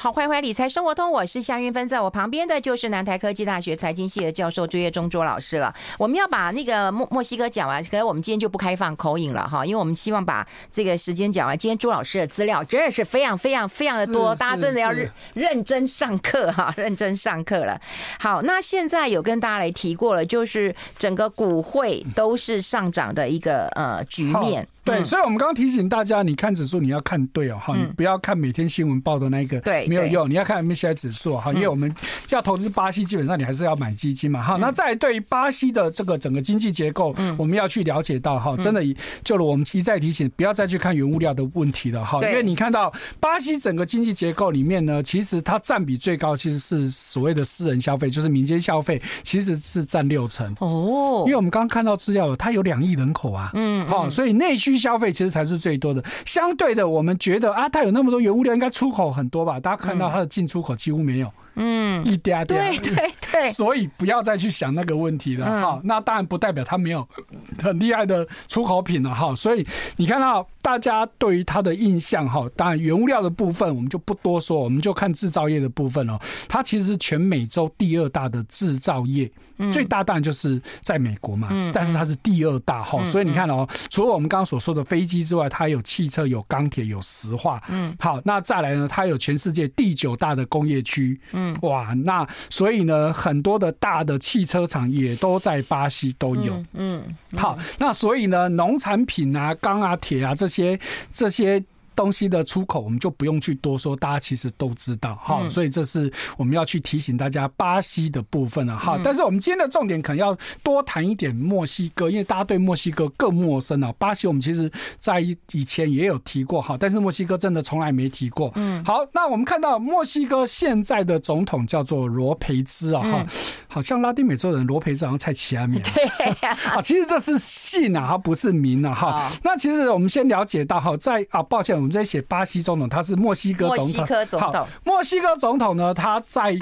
好，欢迎回来理财生活通，我是夏云芬，在我旁边的就是南台科技大学财经系的教授朱业忠朱老师了。我们要把那个墨墨西哥讲完，可是我们今天就不开放口音了哈，因为我们希望把这个时间讲完。今天朱老师的资料真的是非常非常非常的多，大家真的要认认真上课哈，认真上课了。好，那现在有跟大家来提过了，就是整个股汇都是上涨的一个呃局面。对，所以，我们刚刚提醒大家，你看指数你要看对哦，哈，你不要看每天新闻报的那个，对，没有用，你要看 MSCI 指数哈，因为我们要投资巴西，基本上你还是要买基金嘛，哈。那在对于巴西的这个整个经济结构，我们要去了解到哈，真的，就如我们一再提醒，不要再去看原物料的问题了哈，因为你看到巴西整个经济结构里面呢，其实它占比最高其实是所谓的私人消费，就是民间消费，其实是占六成。哦。因为我们刚刚看到资料，它有两亿人口啊，嗯，好，所以内需。消费其实才是最多的，相对的，我们觉得啊，它有那么多原物料，应该出口很多吧？大家看到它的进出口几乎没有。嗯，一点点，对对对，所以不要再去想那个问题了哈。那当然不代表它没有 很厉害的出口品了哈。所以你看到大家对于它的印象哈，当然原物料的部分我们就不多说，我们就看制造业的部分哦。它其实是全美洲第二大的制造业，最大当然就是在美国嘛，但是它是第二大哈。所以你看哦，除了我们刚刚所说的飞机之外，它有汽车、有钢铁、有石化。嗯，好，那再来呢，它有全世界第九大的工业区。嗯。哇，那所以呢，很多的大的汽车厂也都在巴西都有。嗯，嗯好，那所以呢，农产品啊、钢啊、铁啊这些这些东西的出口，我们就不用去多说，大家其实都知道哈。所以这是我们要去提醒大家巴西的部分了哈。但是我们今天的重点可能要多谈一点墨西哥，因为大家对墨西哥更陌生了。巴西我们其实在以前也有提过哈，但是墨西哥真的从来没提过。嗯，好，那我们看到墨西哥现在的总统叫做罗培兹啊哈，好像拉丁美洲人罗培兹好像蔡奇阿米。对 啊，其实这是姓啊，它不是名啊哈。那其实我们先了解到哈，在啊，抱歉，我们在写巴西总统，他是墨西哥总统。墨西哥总统，墨西哥总统呢，他在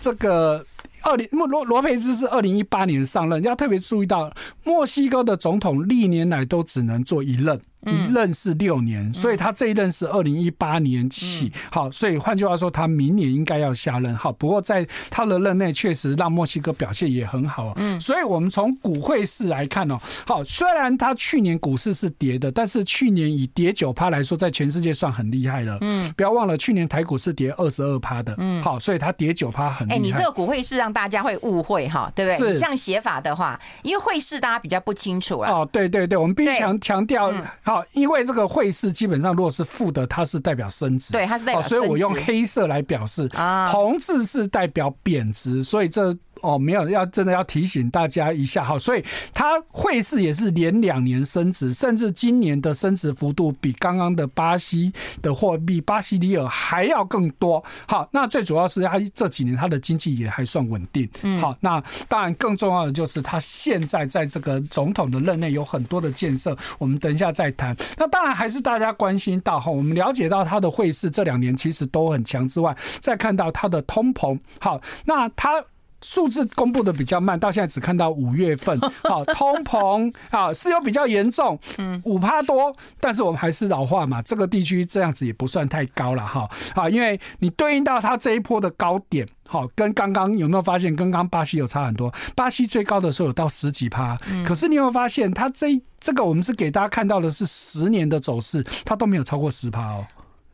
这个二零罗罗培兹是二零一八年上任，要特别注意到，墨西哥的总统历年来都只能做一任。一任是六年，所以他这一任是二零一八年起，好，所以换句话说，他明年应该要下任。好，不过在他的任内确实让墨西哥表现也很好。嗯，所以我们从股汇市来看哦，好，虽然他去年股市是跌的，但是去年以跌九趴来说，在全世界算很厉害了。嗯，不要忘了去年台股是跌二十二趴的。嗯，好，所以他跌九趴很厉害。哎，你这个股汇市让大家会误会哈，对不对？是这样写法的话，因为汇市大家比较不清楚啊。哦，对对对，我们必须强强调。因为这个汇市基本上如果是负的，它是代表升值，对，它是代表所以我用黑色来表示啊，红字是代表贬值，所以这。哦，没有，要真的要提醒大家一下哈，所以它汇市也是连两年升值，甚至今年的升值幅度比刚刚的巴西的货币巴西里尔还要更多。好，那最主要是它这几年它的经济也还算稳定。嗯，好，那当然更重要的就是它现在在这个总统的任内有很多的建设，我们等一下再谈。那当然还是大家关心到哈，我们了解到它的汇市这两年其实都很强之外，再看到它的通膨，好，那它。数字公布的比较慢，到现在只看到五月份。好，通膨啊是有比较严重，嗯，五趴多，但是我们还是老话嘛，这个地区这样子也不算太高了哈。啊，因为你对应到它这一波的高点，好，跟刚刚有没有发现，跟刚刚巴西有差很多？巴西最高的时候有到十几趴，可是你有没有发现，它这这个我们是给大家看到的是十年的走势，它都没有超过十趴哦。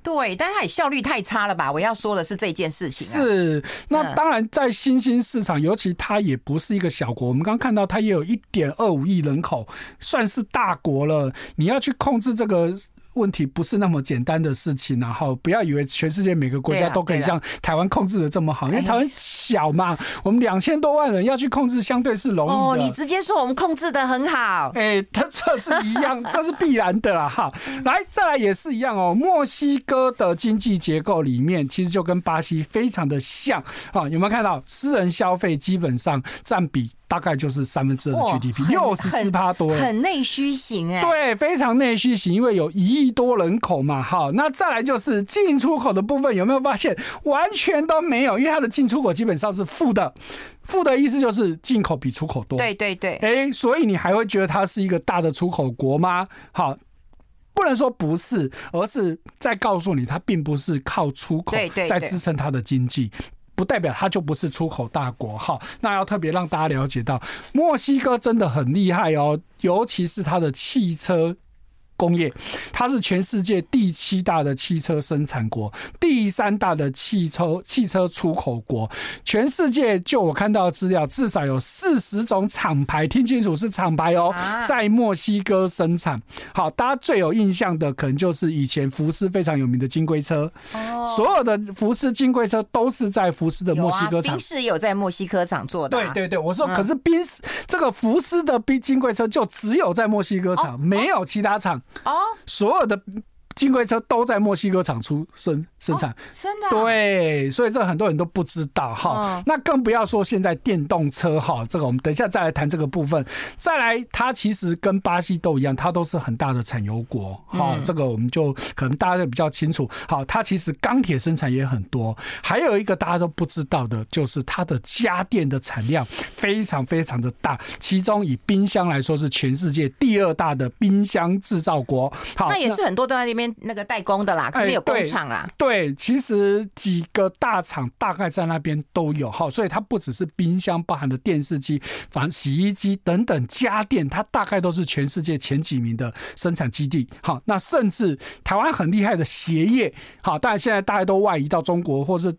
对，但是它也效率太差了吧？我要说的是这件事情。是，那当然在新兴市场，尤其它也不是一个小国。我们刚刚看到它也有一点二五亿人口，算是大国了。你要去控制这个。问题不是那么简单的事情，然后不要以为全世界每个国家都可以像台湾控制的这么好，因为 台湾小嘛，我们两千多万人要去控制，相对是容易的。哦，你直接说我们控制的很好，哎，它这是一样，这是必然的啦。哈，来，再来也是一样哦。墨西哥的经济结构里面，其实就跟巴西非常的像啊。有没有看到私人消费基本上占比？大概就是三分之二的 GDP，又是四趴多，很内需型哎，对，非常内需型，因为有一亿多人口嘛，好，那再来就是进出口的部分，有没有发现完全都没有？因为它的进出口基本上是负的，负的意思就是进口比出口多，对对对，哎，所以你还会觉得它是一个大的出口国吗？好，不能说不是，而是在告诉你，它并不是靠出口在支撑它的经济。不代表它就不是出口大国哈，那要特别让大家了解到，墨西哥真的很厉害哦，尤其是它的汽车。工业，它是全世界第七大的汽车生产国，第三大的汽车汽车出口国。全世界就我看到的资料，至少有四十种厂牌，听清楚是厂牌哦，在墨西哥生产。好，大家最有印象的可能就是以前福斯非常有名的金龟车，所有的福斯金龟车都是在福斯的墨西哥厂。宾士有在墨西哥厂做的。对对对，我说可是宾士这个福斯的宾金龟车就只有在墨西哥厂，没有其他厂。哦，所有的。金龟车都在墨西哥厂出生生产，真的对，所以这很多人都不知道哈。那更不要说现在电动车哈，这个我们等一下再来谈这个部分。再来，它其实跟巴西都一样，它都是很大的产油国哈。这个我们就可能大家都比较清楚。好，它其实钢铁生产也很多。还有一个大家都不知道的，就是它的家电的产量非常非常的大。其中以冰箱来说，是全世界第二大的冰箱制造国。好，那也是很多都在那边。那个代工的啦，可能有工厂啦、欸对。对，其实几个大厂大概在那边都有哈，所以它不只是冰箱，包含的电视机、反洗衣机等等家电，它大概都是全世界前几名的生产基地。好，那甚至台湾很厉害的鞋业，好，当然现在大家都外移到中国或是。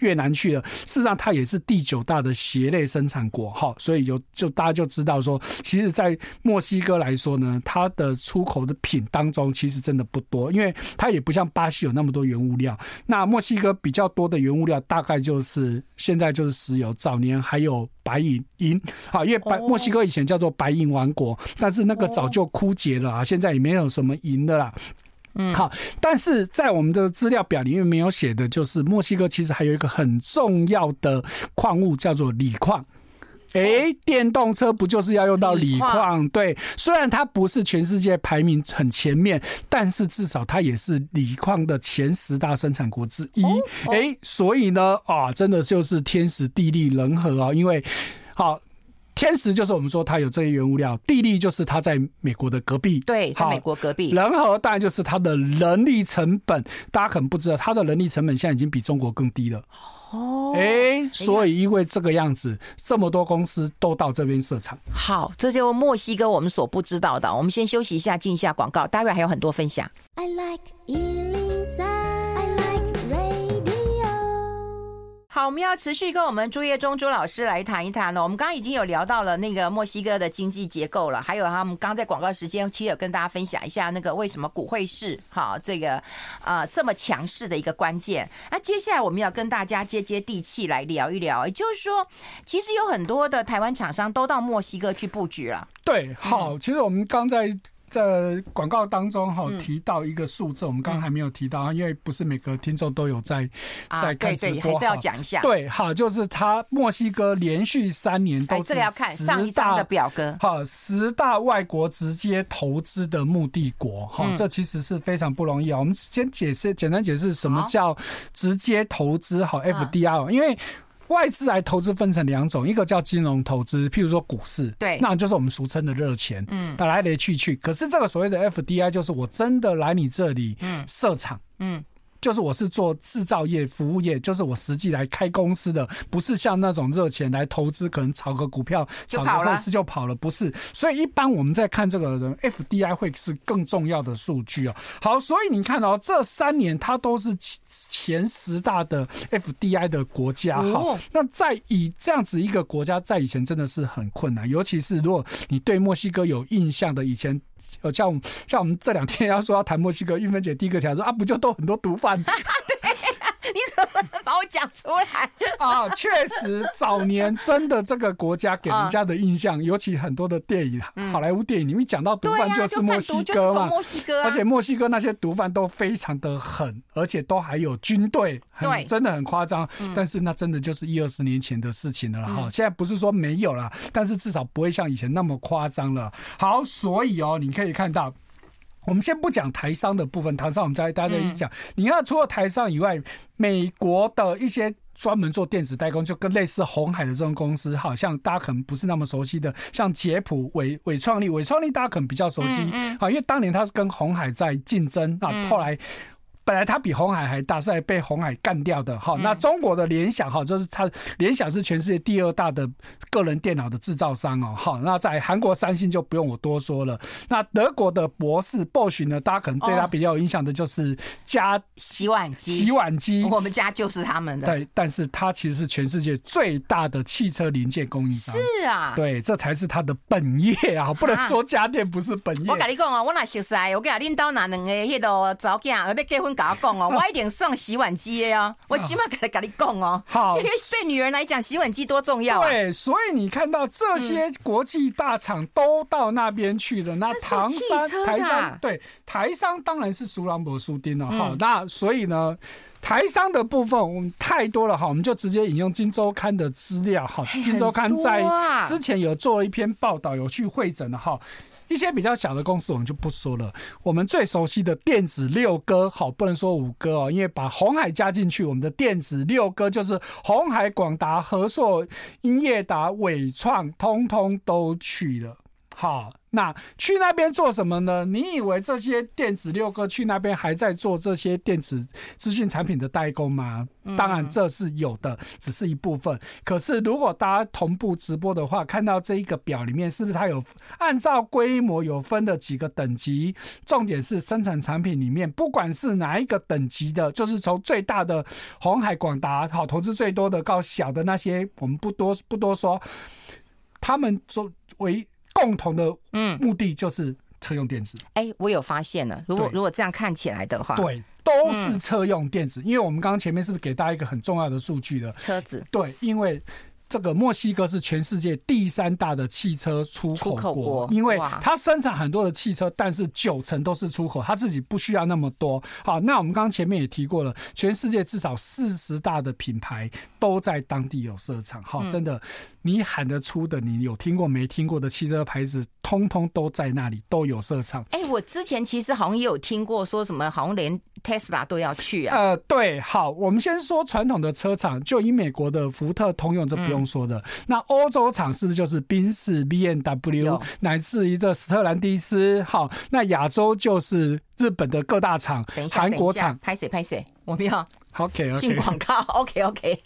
越南去了。事实上，它也是第九大的鞋类生产国哈，所以有就大家就知道说，其实，在墨西哥来说呢，它的出口的品当中其实真的不多，因为它也不像巴西有那么多原物料。那墨西哥比较多的原物料，大概就是现在就是石油，早年还有白银银，好，因为白墨西哥以前叫做白银王国，但是那个早就枯竭了啊，现在也没有什么银的啦。嗯，好，但是在我们的资料表里面没有写的，就是墨西哥其实还有一个很重要的矿物，叫做锂矿。哎、欸，电动车不就是要用到锂矿？对，虽然它不是全世界排名很前面，但是至少它也是锂矿的前十大生产国之一。哎、欸，所以呢，啊，真的就是天时地利人和啊，因为好。天时就是我们说它有这些原物料，地利就是它在美国的隔壁，对，在美国隔壁。人和当然就是它的人力成本，大家可能不知道，它的人力成本现在已经比中国更低了。哦，哎，所以因为这个样子，这么多公司都到这边设厂。好，这就墨西哥我们所不知道的。我们先休息一下，进一下广告，待会还有很多分享。I like 好，我们要持续跟我们朱业忠朱老师来谈一谈呢。我们刚刚已经有聊到了那个墨西哥的经济结构了，还有他们刚在广告时间，其实有跟大家分享一下那个为什么股汇市哈这个啊、呃、这么强势的一个关键。那接下来我们要跟大家接接地气来聊一聊，也就是说，其实有很多的台湾厂商都到墨西哥去布局了。对，好，其实我们刚在。在广告当中哈提到一个数字，我们刚刚还没有提到，因为不是每个听众都有在在看直播，还是要讲一下。对，好，就是他墨西哥连续三年都是十大，这要看上一张的表格，好，十大外国直接投资的目的国，哈，这其实是非常不容易啊。我们先解释，简单解释什么叫直接投资，好，FDR，因为。外资来投资分成两种，一个叫金融投资，譬如说股市，对，那就是我们俗称的热钱，嗯，来来去去。可是这个所谓的 FDI，就是我真的来你这里，嗯，设厂，嗯。就是我是做制造业、服务业，就是我实际来开公司的，不是像那种热钱来投资，可能炒个股票、炒个汇市就跑了，不是。所以一般我们在看这个人 FDI 会是更重要的数据哦。好，所以你看哦，这三年它都是前十大的 FDI 的国家哈。那在以这样子一个国家，在以前真的是很困难，尤其是如果你对墨西哥有印象的，以前。呃，像像我们这两天要说要谈墨西哥，玉芬姐第一个讲说啊，不就都很多毒贩？你怎么把我讲出来啊？确实，早年真的这个国家给人家的印象，尤其很多的电影，好莱坞电影，你们一讲到毒贩就是墨西哥嘛，墨西哥，而且墨西哥那些毒贩都非常的狠，而且都还有军队，对，真的很夸张。但是那真的就是一二十年前的事情了哈，现在不是说没有了，但是至少不会像以前那么夸张了。好，所以哦，你可以看到。我们先不讲台商的部分，台商我们再大家一起讲。你看，除了台商以外，美国的一些专门做电子代工，就跟类似红海的这种公司，好像大家可能不是那么熟悉的，像捷普、伟伟创力、伟创力大家可能比较熟悉，好，因为当年他是跟红海在竞争，啊后来。本来它比红海还大，是还被红海干掉的哈。那中国的联想哈，就是它联想是全世界第二大的个人电脑的制造商哦。好，那在韩国三星就不用我多说了。那德国的博士 Bosch 呢，大家可能对它比较有印象的就是家洗碗机，洗碗机，我们家就是他们的。对，但是它其实是全世界最大的汽车零件供应商。是啊，对，这才是它的本业啊，不能说家电不是本业。我跟你讲啊，我那熟悉，我跟你讲，领导拿两个迄个早囝要结婚。跟我讲哦，我一点送洗碗机的哦，我起码给他跟你讲哦。好，因为对女人来讲，洗碗机多重要啊。对，所以你看到这些国际大厂都到那边去了，那唐山、台商，对，台商当然是苏朗博苏丁了哈。那所以呢，台商的部分我们太多了哈，我们就直接引用《金周刊》的资料哈，《金周刊》在之前有做了一篇报道，有去会诊的哈。一些比较小的公司我们就不说了，我们最熟悉的电子六哥，好，不能说五哥哦，因为把红海加进去，我们的电子六哥就是红海、广达、和硕、英业达、伟创，通通都去了。好。那去那边做什么呢？你以为这些电子六哥去那边还在做这些电子资讯产品的代工吗？当然这是有的，只是一部分。可是如果大家同步直播的话，看到这一个表里面，是不是它有按照规模有分的几个等级？重点是生产产品里面，不管是哪一个等级的，就是从最大的红海、广达，好投资最多的，到小的那些，我们不多不多说，他们作为。共同的嗯目的就是车用电子。哎、欸，我有发现了，如果如果这样看起来的话，对，都是车用电子。因为我们刚刚前面是不是给大家一个很重要的数据的车子？对，因为。这个墨西哥是全世界第三大的汽车出口国，因为它生产很多的汽车，但是九成都是出口，它自己不需要那么多。好，那我们刚刚前面也提过了，全世界至少四十大的品牌都在当地有设厂。好，真的，你喊得出的，你有听过没听过的汽车牌子，通通都在那里都有设厂。哎，我之前其实好像也有听过，说什么好像连 Tesla 都要去啊。呃，对，好，我们先说传统的车厂，就以美国的福特、通用，这不用。说的那欧洲厂是不是就是宾士、BMW 乃至于的斯特兰蒂斯？好，那亚洲就是日本的各大厂，韩国厂。拍谁拍谁？我们要 OK 进广告。OK OK。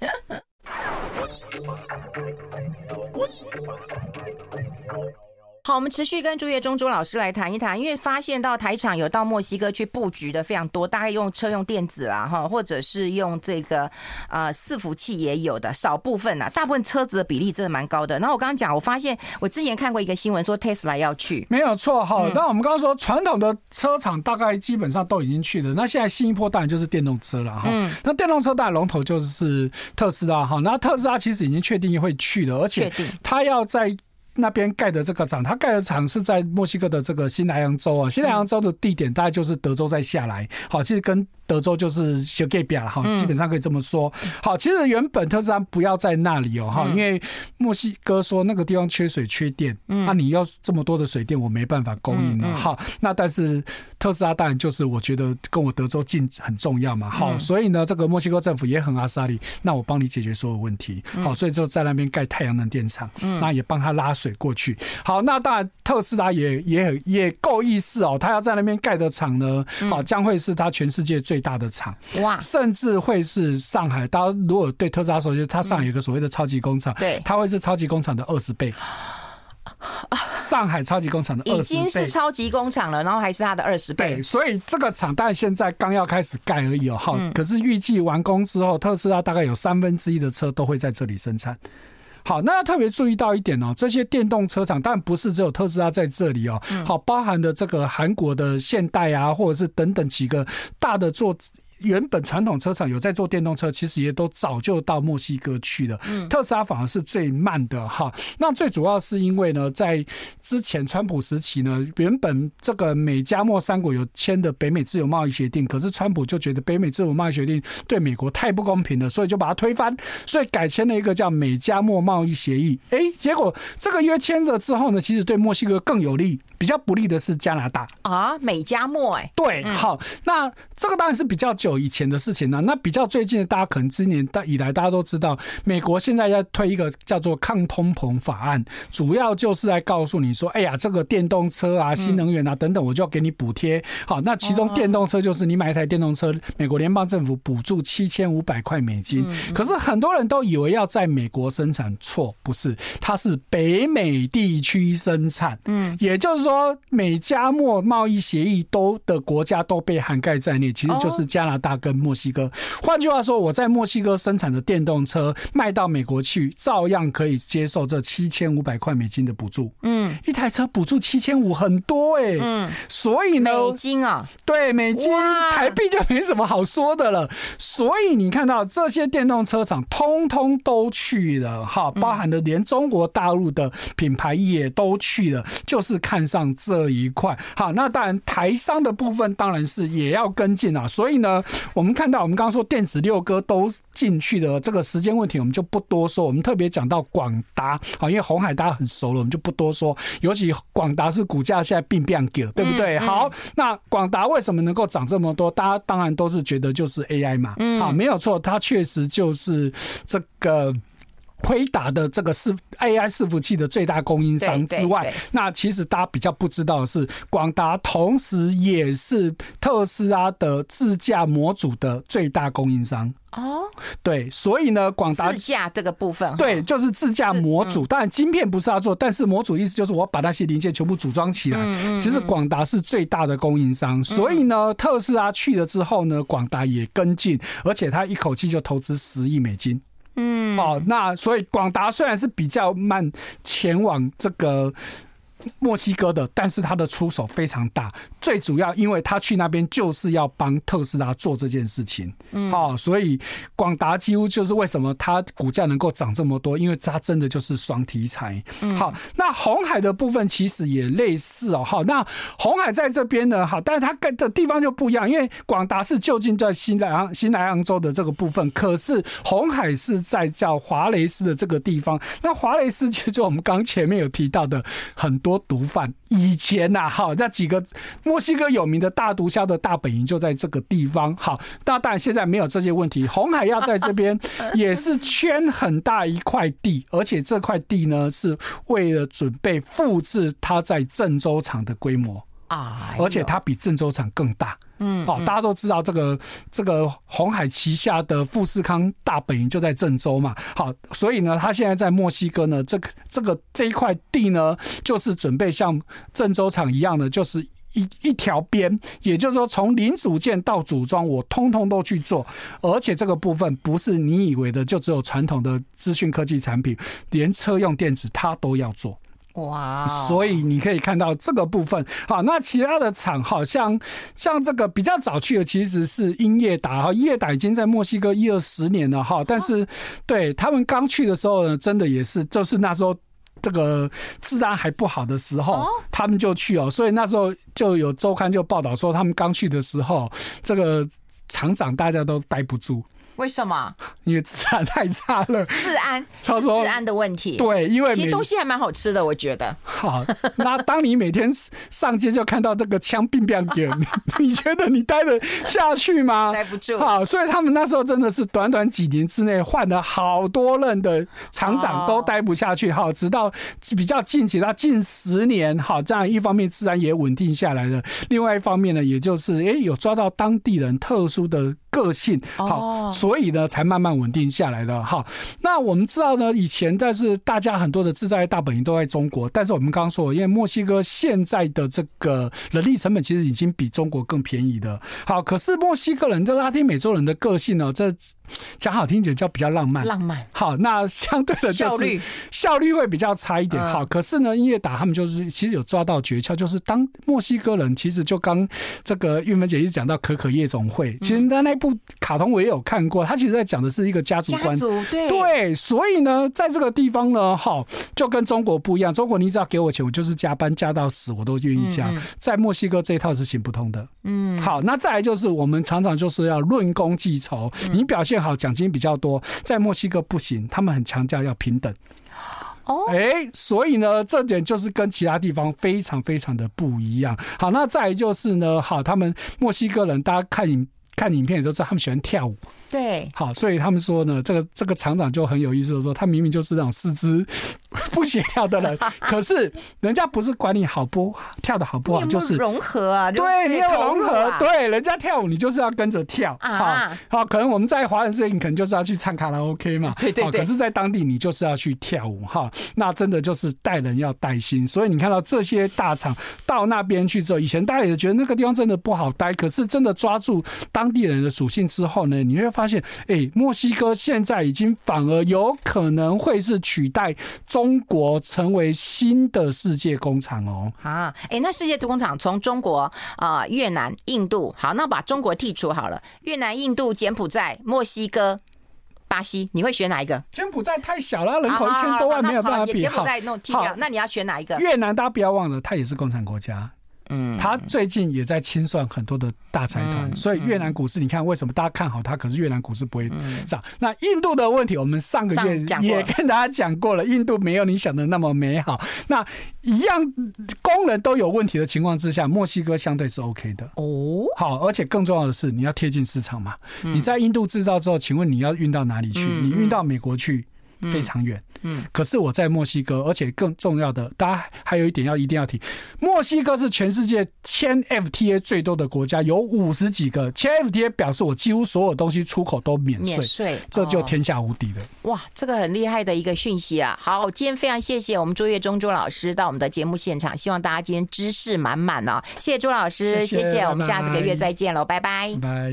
好，我们持续跟朱业忠朱老师来谈一谈，因为发现到台厂有到墨西哥去布局的非常多，大概用车用电子啊，哈，或者是用这个呃伺服器也有的少部分啊，大部分车子的比例真的蛮高的。然后我刚刚讲，我发现我之前看过一个新闻说 Tesla 要去，没有错哈。那、嗯、我们刚刚说传统的车厂大概基本上都已经去了，那现在新一波当然就是电动车了哈。嗯。那电动车当然龙头就是特斯拉哈，那特斯拉其实已经确定会去了，而且它要在。那边盖的这个厂，他盖的厂是在墨西哥的这个新莱阳州啊，新莱阳州的地点大概就是德州再下来，好，其实跟。德州就是小盖表了哈，基本上可以这么说。好，其实原本特斯拉不要在那里哦哈，因为墨西哥说那个地方缺水缺电，那你要这么多的水电，我没办法供应了。好，那但是特斯拉当然就是我觉得跟我德州近很重要嘛。好，所以呢，这个墨西哥政府也很阿萨里，那我帮你解决所有问题。好，所以就在那边盖太阳能电厂，那也帮他拉水过去。好，那当然特斯拉也也也够意思哦，他要在那边盖的厂呢，好，将会是他全世界最。最大的厂哇，甚至会是上海。大家如果对特斯拉熟悉，它上海有个所谓的超级工厂，对，它会是超级工厂的二十倍。上海超级工厂的已经是超级工厂了，然后还是它的二十倍。所以这个厂，但现在刚要开始盖而已哦。好，可是预计完工之后，特斯拉大概有三分之一的车都会在这里生产。好，那要特别注意到一点哦，这些电动车厂，但不是只有特斯拉在这里哦。好，包含的这个韩国的现代啊，或者是等等几个大的做。原本传统车厂有在做电动车，其实也都早就到墨西哥去了。嗯特斯拉反而是最慢的哈。那最主要是因为呢，在之前川普时期呢，原本这个美加墨三国有签的北美自由贸易协定，可是川普就觉得北美自由贸易协定对美国太不公平了，所以就把它推翻，所以改签了一个叫美加墨贸易协议。哎，结果这个约签了之后呢，其实对墨西哥更有利。比较不利的是加拿大啊，美加墨哎，对，好，那这个当然是比较久以前的事情了。那比较最近的，大家可能今年以来大家都知道，美国现在要推一个叫做抗通膨法案，主要就是来告诉你说，哎呀，这个电动车啊、新能源啊等等，我就要给你补贴。好，那其中电动车就是你买一台电动车，美国联邦政府补助七千五百块美金。可是很多人都以为要在美国生产，错，不是，它是北美地区生产。嗯，也就是说。说美加墨贸易协议都的国家都被涵盖在内，其实就是加拿大跟墨西哥。换句话说，我在墨西哥生产的电动车卖到美国去，照样可以接受这七千五百块美金的补助。嗯，一台车补助七千五，很多哎。嗯，所以呢，美金啊，对，美金，台币就没什么好说的了。所以你看到这些电动车厂通通都去了，哈，包含的连中国大陆的品牌也都去了，就是看上。上这一块，好，那当然台商的部分当然是也要跟进啊。所以呢，我们看到我们刚刚说电子六哥都进去的这个时间问题，我们就不多说。我们特别讲到广达，好，因为红海大家很熟了，我们就不多说。尤其广达是股价现在并变给，对不对？好，那广达为什么能够涨这么多？大家当然都是觉得就是 AI 嘛，啊，没有错，它确实就是这个。辉达的这个伺 AI 伺服器的最大供应商之外，那其实大家比较不知道的是，广达同时也是特斯拉的自驾模组的最大供应商。哦，对，所以呢，广达自驾这个部分，对，就是自驾模组。当然，晶片不是他做，但是模组意思就是我把那些零件全部组装起来。其实广达是最大的供应商，所以呢，特斯拉去了之后呢，广达也跟进，而且他一口气就投资十亿美金。嗯，哦，那所以广达虽然是比较慢前往这个。墨西哥的，但是他的出手非常大，最主要因为他去那边就是要帮特斯拉做这件事情，嗯，好，所以广达几乎就是为什么它股价能够涨这么多，因为它真的就是双题材。好，那红海的部分其实也类似哦，好，那红海在这边呢，好，但是它跟的地方就不一样，因为广达是就近在新莱昂新莱昂州的这个部分，可是红海是在叫华雷斯的这个地方，那华雷斯其实就我们刚前面有提到的很多。毒贩以前呐，好，那几个墨西哥有名的大毒枭的大本营就在这个地方。好，那当然现在没有这些问题。红海要在这边 也是圈很大一块地，而且这块地呢是为了准备复制它在郑州厂的规模。啊！而且它比郑州厂更大，嗯，好，大家都知道这个这个红海旗下的富士康大本营就在郑州嘛，好，所以呢，他现在在墨西哥呢，这个这个这一块地呢，就是准备像郑州厂一样的，就是一一条边，也就是说，从零组件到组装，我通通都去做，而且这个部分不是你以为的，就只有传统的资讯科技产品，连车用电子它都要做。哇，所以你可以看到这个部分，好，那其他的厂好像像这个比较早去的其实是英业达哈，英业达已经在墨西哥一二十年了哈，但是对他们刚去的时候呢，真的也是就是那时候这个治安还不好的时候，他们就去哦，所以那时候就有周刊就报道说他们刚去的时候，这个厂长大家都待不住。为什么？因为治安太差了。治安，他说治安的问题。对，因为其实东西还蛮好吃的，我觉得。好，那当你每天上街就看到这个枪兵变点，你觉得你待得下去吗？待不住。好，所以他们那时候真的是短短几年之内换了好多任的厂长，都待不下去。好，直到比较近期，到近十年，好，这样一方面治安也稳定下来了。另外一方面呢，也就是哎，有抓到当地人特殊的个性。好。所以呢，才慢慢稳定下来的哈。那我们知道呢，以前但是大家很多的制造业大本营都在中国，但是我们刚刚说，因为墨西哥现在的这个人力成本其实已经比中国更便宜的。好，可是墨西哥人，这拉丁美洲人的个性呢，这讲好听点叫比较浪漫。浪漫。好，那相对的效率效率会比较差一点。好，可是呢，音乐打他们就是其实有抓到诀窍，就是当墨西哥人其实就刚这个玉芬姐一直讲到可可夜总会，其实在那部卡通我也有看过。他其实在讲的是一个家族观，对对，所以呢，在这个地方呢，好，就跟中国不一样。中国你只要给我钱，我就是加班加到死，我都愿意加。在墨西哥这一套是行不通的。嗯，好，那再来就是我们常常就是要论功计酬，你表现好，奖金比较多。在墨西哥不行，他们很强调要平等。哦，哎，所以呢，这点就是跟其他地方非常非常的不一样。好，那再来就是呢，好，他们墨西哥人，大家看影看影片也都知道，他们喜欢跳舞。对，好，所以他们说呢，这个这个厂长就很有意思的说，他明明就是那种四肢 不协调的人，可是人家不是管你好不跳的好不好，就是融合啊，对，你要融合，对，人家跳舞你就是要跟着跳，啊，好，可能我们在华人世界，你可能就是要去唱卡拉 OK 嘛，对对对，可是，在当地你就是要去跳舞哈，那真的就是带人要带心，所以你看到这些大厂到那边去之后，以前大家也觉得那个地方真的不好待，可是真的抓住当地人的属性之后呢，你会。发现，哎，墨西哥现在已经反而有可能会是取代中国成为新的世界工厂哦。啊，哎，那世界工厂从中国啊、呃、越南、印度，好，那把中国剔除好了，越南、印度、柬埔寨、墨西哥、巴西，你会选哪一个？柬埔寨太小了，人口一千多万，没有办法比。柬埔寨弄剔掉，那你要选哪一个？越南，大家不要忘了，它也是共产国家。嗯，他最近也在清算很多的大财团，所以越南股市，你看为什么大家看好它？可是越南股市不会涨。那印度的问题，我们上个月也跟大家讲过了，印度没有你想的那么美好。那一样工人都有问题的情况之下，墨西哥相对是 OK 的哦。好，而且更重要的是，你要贴近市场嘛。你在印度制造之后，请问你要运到哪里去？你运到美国去？非常远。嗯，可是我在墨西哥，而且更重要的，大家还有一点要一定要提，墨西哥是全世界签 FTA 最多的国家，有五十几个签 FTA，表示我几乎所有东西出口都免税，免税，这就天下无敌了。哇，这个很厉害的一个讯息啊！好，今天非常谢谢我们朱月忠朱老师到我们的节目现场，希望大家今天知识满满啊！谢谢朱老师，谢谢，谢谢，我们下这个月再见喽，拜拜，拜。